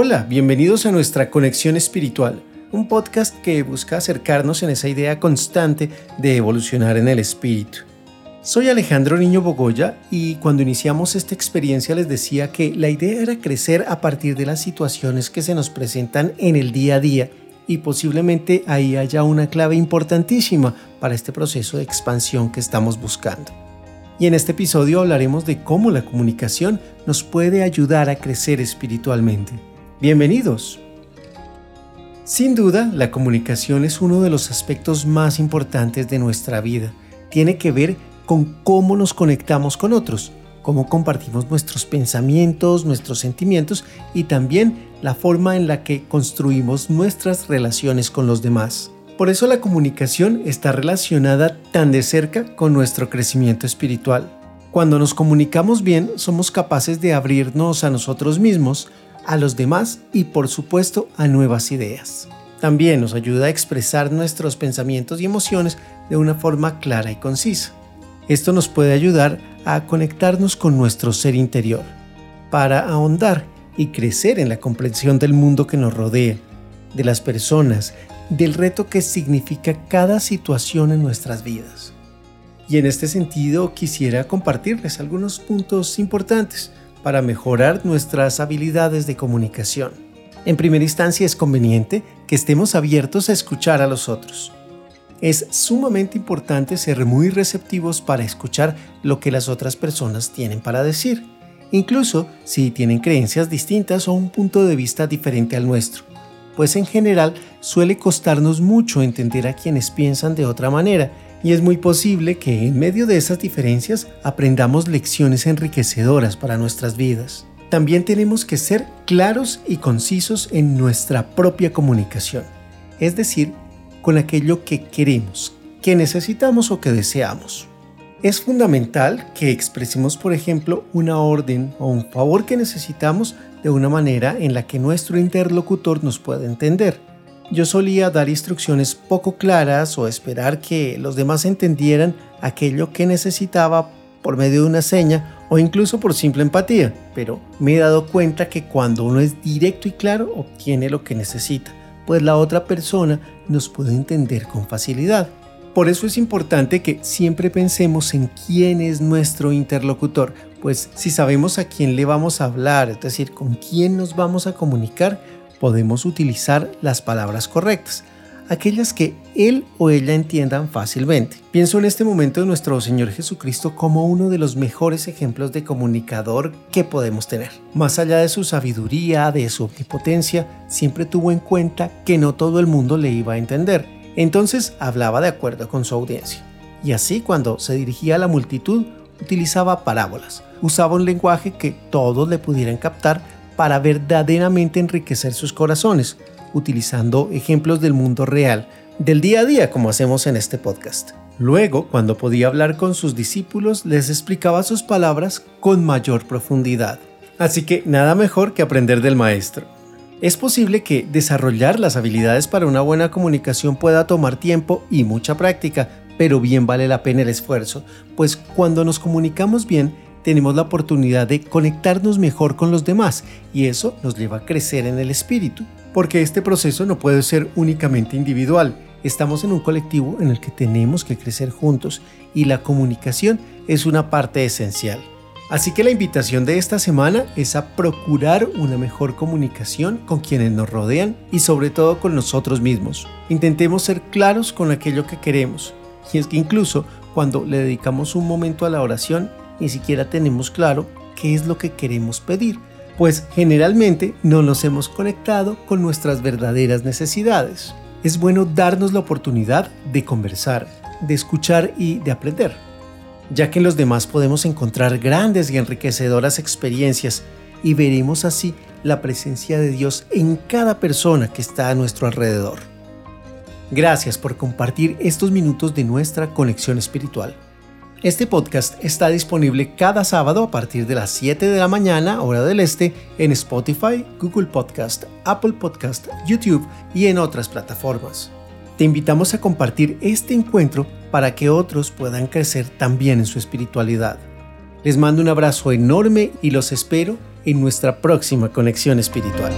Hola, bienvenidos a nuestra Conexión Espiritual, un podcast que busca acercarnos en esa idea constante de evolucionar en el espíritu. Soy Alejandro Niño Bogoya y cuando iniciamos esta experiencia les decía que la idea era crecer a partir de las situaciones que se nos presentan en el día a día y posiblemente ahí haya una clave importantísima para este proceso de expansión que estamos buscando. Y en este episodio hablaremos de cómo la comunicación nos puede ayudar a crecer espiritualmente. Bienvenidos. Sin duda, la comunicación es uno de los aspectos más importantes de nuestra vida. Tiene que ver con cómo nos conectamos con otros, cómo compartimos nuestros pensamientos, nuestros sentimientos y también la forma en la que construimos nuestras relaciones con los demás. Por eso la comunicación está relacionada tan de cerca con nuestro crecimiento espiritual. Cuando nos comunicamos bien, somos capaces de abrirnos a nosotros mismos, a los demás y por supuesto a nuevas ideas. También nos ayuda a expresar nuestros pensamientos y emociones de una forma clara y concisa. Esto nos puede ayudar a conectarnos con nuestro ser interior, para ahondar y crecer en la comprensión del mundo que nos rodea, de las personas, del reto que significa cada situación en nuestras vidas. Y en este sentido quisiera compartirles algunos puntos importantes para mejorar nuestras habilidades de comunicación. En primera instancia es conveniente que estemos abiertos a escuchar a los otros. Es sumamente importante ser muy receptivos para escuchar lo que las otras personas tienen para decir, incluso si tienen creencias distintas o un punto de vista diferente al nuestro, pues en general suele costarnos mucho entender a quienes piensan de otra manera y es muy posible que en medio de esas diferencias aprendamos lecciones enriquecedoras para nuestras vidas. También tenemos que ser claros y concisos en nuestra propia comunicación, es decir, con aquello que queremos, que necesitamos o que deseamos. Es fundamental que expresemos, por ejemplo, una orden o un favor que necesitamos de una manera en la que nuestro interlocutor nos pueda entender yo solía dar instrucciones poco claras o esperar que los demás entendieran aquello que necesitaba por medio de una seña o incluso por simple empatía, pero me he dado cuenta que cuando uno es directo y claro obtiene lo que necesita, pues la otra persona nos puede entender con facilidad. Por eso es importante que siempre pensemos en quién es nuestro interlocutor, pues si sabemos a quién le vamos a hablar, es decir, con quién nos vamos a comunicar, podemos utilizar las palabras correctas, aquellas que él o ella entiendan fácilmente. Pienso en este momento de nuestro Señor Jesucristo como uno de los mejores ejemplos de comunicador que podemos tener. Más allá de su sabiduría, de su omnipotencia, siempre tuvo en cuenta que no todo el mundo le iba a entender. Entonces hablaba de acuerdo con su audiencia. Y así cuando se dirigía a la multitud, utilizaba parábolas. Usaba un lenguaje que todos le pudieran captar para verdaderamente enriquecer sus corazones, utilizando ejemplos del mundo real, del día a día como hacemos en este podcast. Luego, cuando podía hablar con sus discípulos, les explicaba sus palabras con mayor profundidad. Así que nada mejor que aprender del maestro. Es posible que desarrollar las habilidades para una buena comunicación pueda tomar tiempo y mucha práctica, pero bien vale la pena el esfuerzo, pues cuando nos comunicamos bien, tenemos la oportunidad de conectarnos mejor con los demás y eso nos lleva a crecer en el espíritu, porque este proceso no puede ser únicamente individual. Estamos en un colectivo en el que tenemos que crecer juntos y la comunicación es una parte esencial. Así que la invitación de esta semana es a procurar una mejor comunicación con quienes nos rodean y sobre todo con nosotros mismos. Intentemos ser claros con aquello que queremos. Y es que incluso cuando le dedicamos un momento a la oración, ni siquiera tenemos claro qué es lo que queremos pedir, pues generalmente no nos hemos conectado con nuestras verdaderas necesidades. Es bueno darnos la oportunidad de conversar, de escuchar y de aprender, ya que en los demás podemos encontrar grandes y enriquecedoras experiencias y veremos así la presencia de Dios en cada persona que está a nuestro alrededor. Gracias por compartir estos minutos de nuestra conexión espiritual. Este podcast está disponible cada sábado a partir de las 7 de la mañana, hora del este, en Spotify, Google Podcast, Apple Podcast, YouTube y en otras plataformas. Te invitamos a compartir este encuentro para que otros puedan crecer también en su espiritualidad. Les mando un abrazo enorme y los espero en nuestra próxima conexión espiritual.